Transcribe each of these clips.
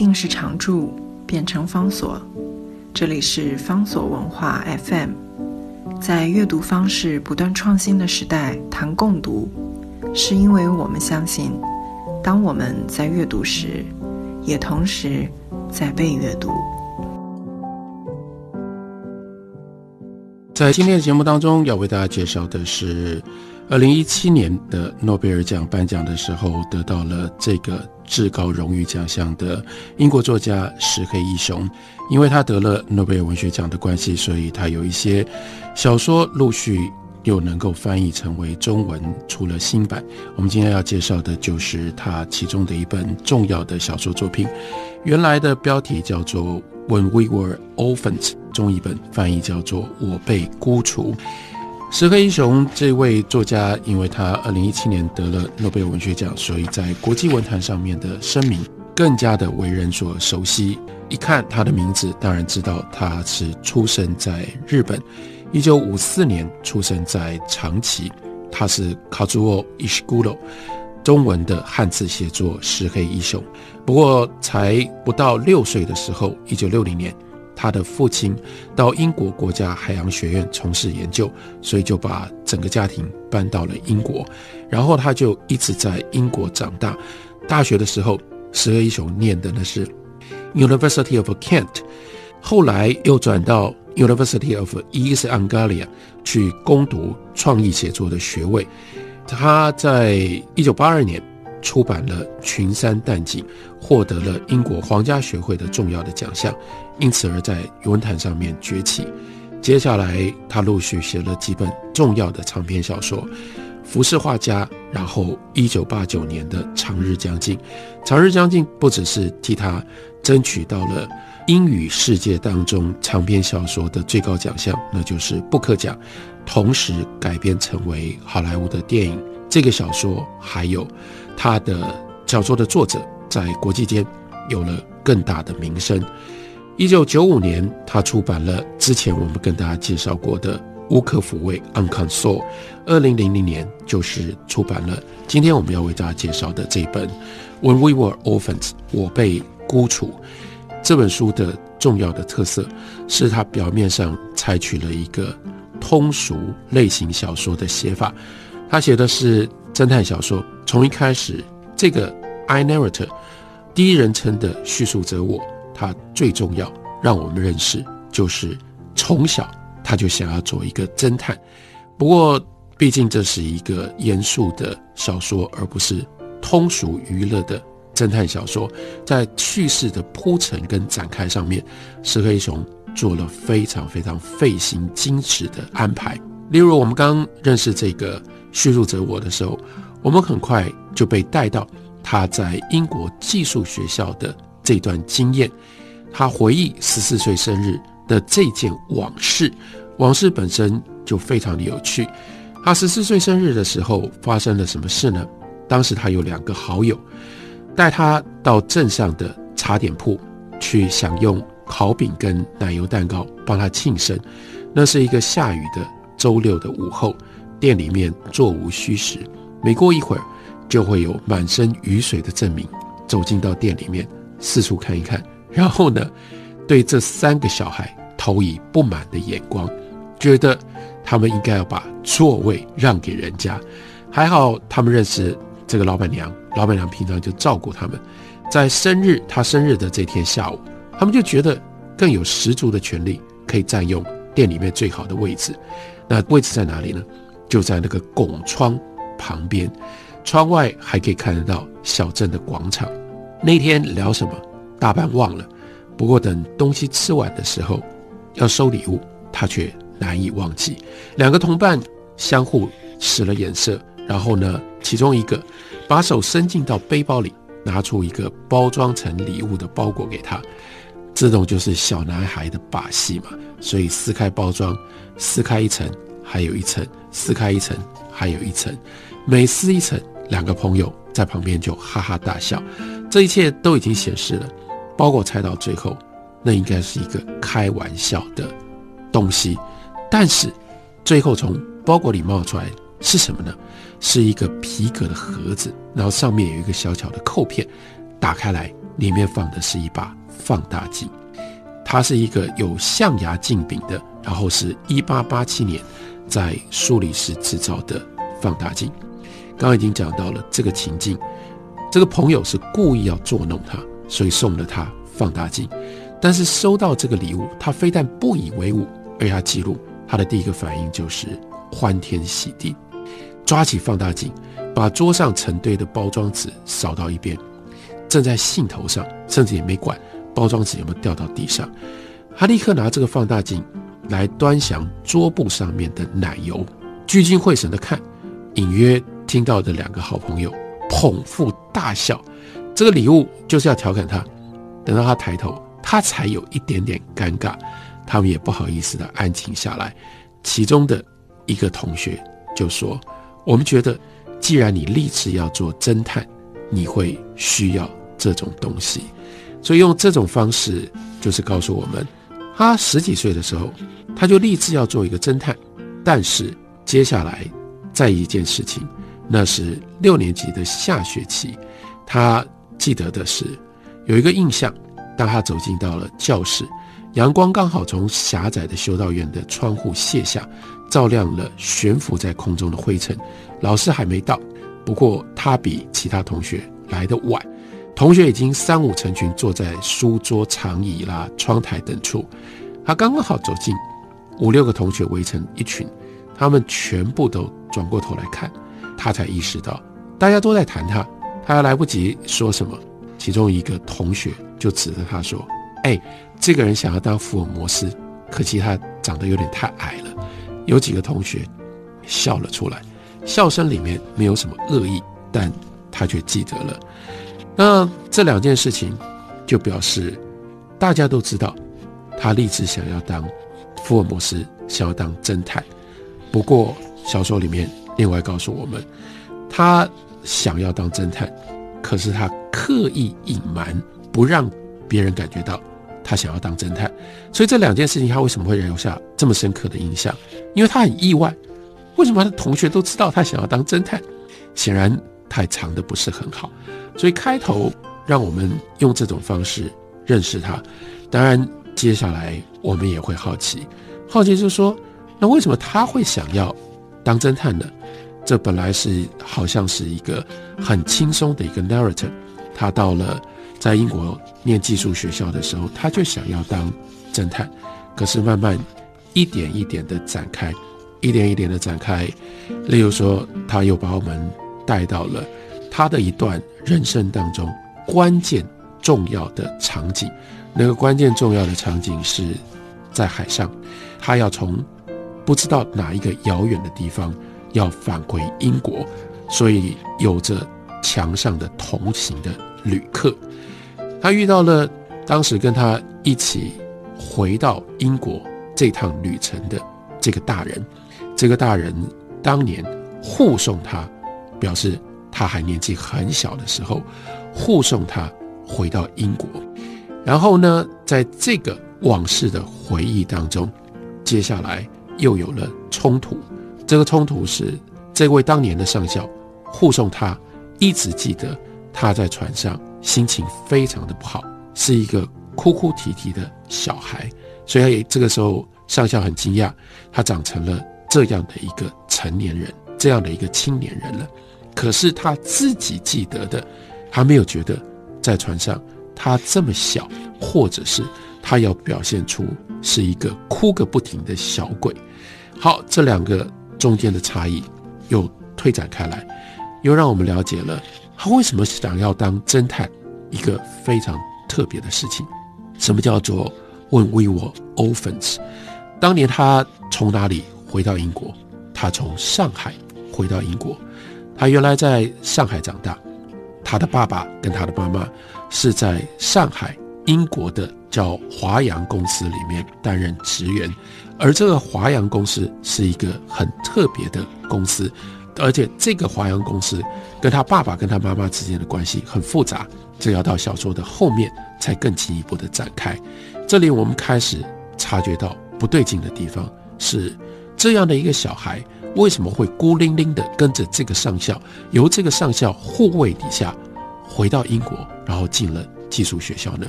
定时常驻变成方所，这里是方所文化 FM。在阅读方式不断创新的时代，谈共读，是因为我们相信，当我们在阅读时，也同时在被阅读。在今天的节目当中，要为大家介绍的是，二零一七年的诺贝尔奖颁奖的时候，得到了这个至高荣誉奖项的英国作家石黑一雄。因为他得了诺贝尔文学奖的关系，所以他有一些小说陆续又能够翻译成为中文，出了新版。我们今天要介绍的就是他其中的一本重要的小说作品，原来的标题叫做。When we were orphans，中译本翻译叫做“我被孤除”。石黑一雄这位作家，因为他二零一七年得了诺贝尔文学奖，所以在国际文坛上面的声名更加的为人所熟悉。一看他的名字，当然知道他是出生在日本，一九五四年出生在长崎，他是 Kazuo Ishiguro。中文的汉字写作石黑一雄，不过才不到六岁的时候，一九六零年，他的父亲到英国国家海洋学院从事研究，所以就把整个家庭搬到了英国，然后他就一直在英国长大。大学的时候，石黑一雄念的呢是 University of Kent，后来又转到 University of East Anglia 去攻读创意写作的学位。他在一九八二年出版了《群山淡景》，获得了英国皇家学会的重要的奖项，因此而在文坛上面崛起。接下来，他陆续写了几本重要的长篇小说，《浮世画家》，然后一九八九年的《长日将近》。《长日将近》不只是替他争取到了英语世界当中长篇小说的最高奖项，那就是布克奖。同时改编成为好莱坞的电影。这个小说还有他的小说的作者在国际间有了更大的名声。一九九五年，他出版了之前我们跟大家介绍过的《无可抚慰》（Unconsoled）。二零零零年，就是出版了今天我们要为大家介绍的这本《When We Were Orphans》（我被孤处）。这本书的重要的特色是，它表面上采取了一个。通俗类型小说的写法，他写的是侦探小说。从一开始，这个 I narrator 第一人称的叙述者我，他最重要让我们认识，就是从小他就想要做一个侦探。不过，毕竟这是一个严肃的小说，而不是通俗娱乐的侦探小说。在叙事的铺陈跟展开上面，石黑雄。做了非常非常费心精致的安排。例如，我们刚认识这个叙述者我的时候，我们很快就被带到他在英国寄宿学校的这段经验。他回忆十四岁生日的这件往事，往事本身就非常的有趣。他十四岁生日的时候发生了什么事呢？当时他有两个好友带他到镇上的茶点铺去享用。烤饼跟奶油蛋糕帮他庆生，那是一个下雨的周六的午后，店里面座无虚席。没过一会儿，就会有满身雨水的证明走进到店里面，四处看一看，然后呢，对这三个小孩投以不满的眼光，觉得他们应该要把座位让给人家。还好他们认识这个老板娘，老板娘平常就照顾他们，在生日他生日的这天下午。他们就觉得更有十足的权利可以占用店里面最好的位置。那位置在哪里呢？就在那个拱窗旁边，窗外还可以看得到小镇的广场。那天聊什么，大半忘了。不过等东西吃完的时候，要收礼物，他却难以忘记。两个同伴相互使了眼色，然后呢，其中一个把手伸进到背包里，拿出一个包装成礼物的包裹给他。这种就是小男孩的把戏嘛，所以撕开包装，撕开一层，还有一层，撕开一层，还有一层，每撕一层，两个朋友在旁边就哈哈大笑。这一切都已经显示了，包裹拆到最后，那应该是一个开玩笑的东西。但是最后从包裹里冒出来是什么呢？是一个皮革的盒子，然后上面有一个小巧的扣片，打开来。里面放的是一把放大镜，它是一个有象牙镜柄的，然后是一八八七年在苏黎世制造的放大镜。刚刚已经讲到了这个情境，这个朋友是故意要捉弄他，所以送了他放大镜。但是收到这个礼物，他非但不以为忤，而他记录他的第一个反应就是欢天喜地，抓起放大镜，把桌上成堆的包装纸扫到一边。正在兴头上，甚至也没管包装纸有没有掉到地上，他立刻拿这个放大镜来端详桌布上面的奶油，聚精会神的看，隐约听到的两个好朋友捧腹大笑。这个礼物就是要调侃他。等到他抬头，他才有一点点尴尬，他们也不好意思的安静下来。其中的一个同学就说：“我们觉得，既然你立志要做侦探，你会需要。”这种东西，所以用这种方式就是告诉我们，他十几岁的时候，他就立志要做一个侦探。但是接下来再一件事情，那是六年级的下学期，他记得的是有一个印象，当他走进到了教室，阳光刚好从狭窄的修道院的窗户卸下，照亮了悬浮在空中的灰尘。老师还没到，不过他比其他同学来的晚。同学已经三五成群坐在书桌、长椅啦、窗台等处，他刚刚好走近，五六个同学围成一群，他们全部都转过头来看，他才意识到大家都在谈他，他还来不及说什么，其中一个同学就指着他说：“哎，这个人想要当福尔摩斯，可惜他长得有点太矮了。”有几个同学笑了出来，笑声里面没有什么恶意，但他却记得了。那这两件事情，就表示大家都知道，他立志想要当福尔摩斯，想要当侦探。不过小说里面另外告诉我们，他想要当侦探，可是他刻意隐瞒，不让别人感觉到他想要当侦探。所以这两件事情，他为什么会留下这么深刻的印象？因为他很意外，为什么他的同学都知道他想要当侦探？显然太长的不是很好。所以开头让我们用这种方式认识他，当然接下来我们也会好奇，好奇就是说，那为什么他会想要当侦探呢？这本来是好像是一个很轻松的一个 narrative，他到了在英国念技术学校的时候，他就想要当侦探，可是慢慢一点一点的展开，一点一点的展开，例如说，他又把我们带到了。他的一段人生当中关键重要的场景，那个关键重要的场景是在海上，他要从不知道哪一个遥远的地方要返回英国，所以有着墙上的同行的旅客，他遇到了当时跟他一起回到英国这趟旅程的这个大人，这个大人当年护送他，表示。他还年纪很小的时候，护送他回到英国，然后呢，在这个往事的回忆当中，接下来又有了冲突。这个冲突是这位当年的上校护送他，一直记得他在船上心情非常的不好，是一个哭哭啼啼的小孩。所以这个时候上校很惊讶，他长成了这样的一个成年人，这样的一个青年人了。可是他自己记得的，他没有觉得在船上他这么小，或者是他要表现出是一个哭个不停的小鬼。好，这两个中间的差异又推展开来，又让我们了解了他为什么想要当侦探，一个非常特别的事情。什么叫做问 We were orphans？当年他从哪里回到英国？他从上海回到英国。他原来在上海长大，他的爸爸跟他的妈妈是在上海英国的叫华阳公司里面担任职员，而这个华阳公司是一个很特别的公司，而且这个华阳公司跟他爸爸跟他妈妈之间的关系很复杂，这要到小说的后面才更进一步的展开。这里我们开始察觉到不对劲的地方是这样的一个小孩。为什么会孤零零的跟着这个上校，由这个上校护卫底下回到英国，然后进了寄宿学校呢？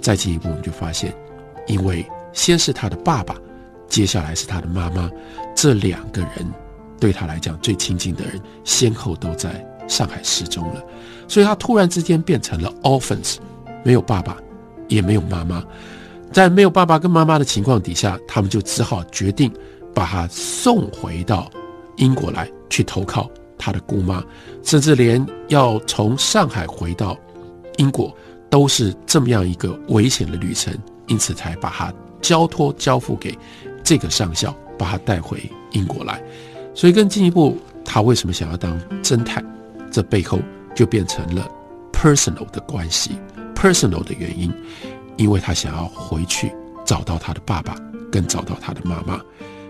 再进一步，我们就发现，因为先是他的爸爸，接下来是他的妈妈，这两个人对他来讲最亲近的人，先后都在上海失踪了，所以他突然之间变成了 orphans，没有爸爸，也没有妈妈。在没有爸爸跟妈妈的情况底下，他们就只好决定把他送回到英国来去投靠他的姑妈，甚至连要从上海回到英国都是这么样一个危险的旅程，因此才把他交托交付给这个上校，把他带回英国来。所以更进一步，他为什么想要当侦探？这背后就变成了 personal 的关系，personal 的原因。因为他想要回去找到他的爸爸，跟找到他的妈妈，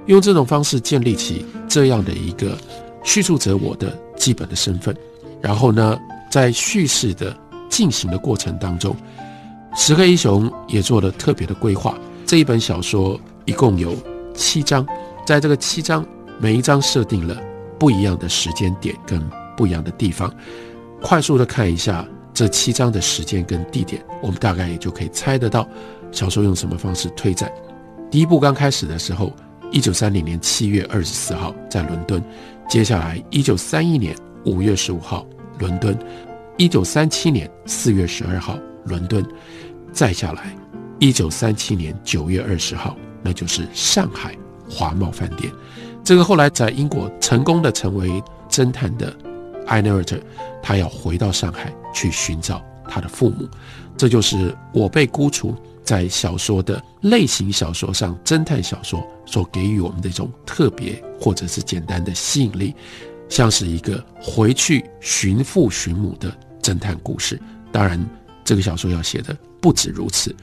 用这种方式建立起这样的一个叙述者我的基本的身份。然后呢，在叙事的进行的过程当中，石黑一雄也做了特别的规划。这一本小说一共有七章，在这个七章每一章设定了不一样的时间点跟不一样的地方。快速的看一下。这七章的时间跟地点，我们大概也就可以猜得到，小说用什么方式推展。第一部刚开始的时候，一九三零年七月二十四号在伦敦；接下来一九三一年五月十五号伦敦，一九三七年四月十二号伦敦，再下来一九三七年九月二十号，那就是上海华茂饭店。这个后来在英国成功的成为侦探的。艾内尔特，他要回到上海去寻找他的父母，这就是我被孤除在小说的类型小说上，侦探小说所给予我们的一种特别或者是简单的吸引力，像是一个回去寻父寻母的侦探故事。当然，这个小说要写的不止如此，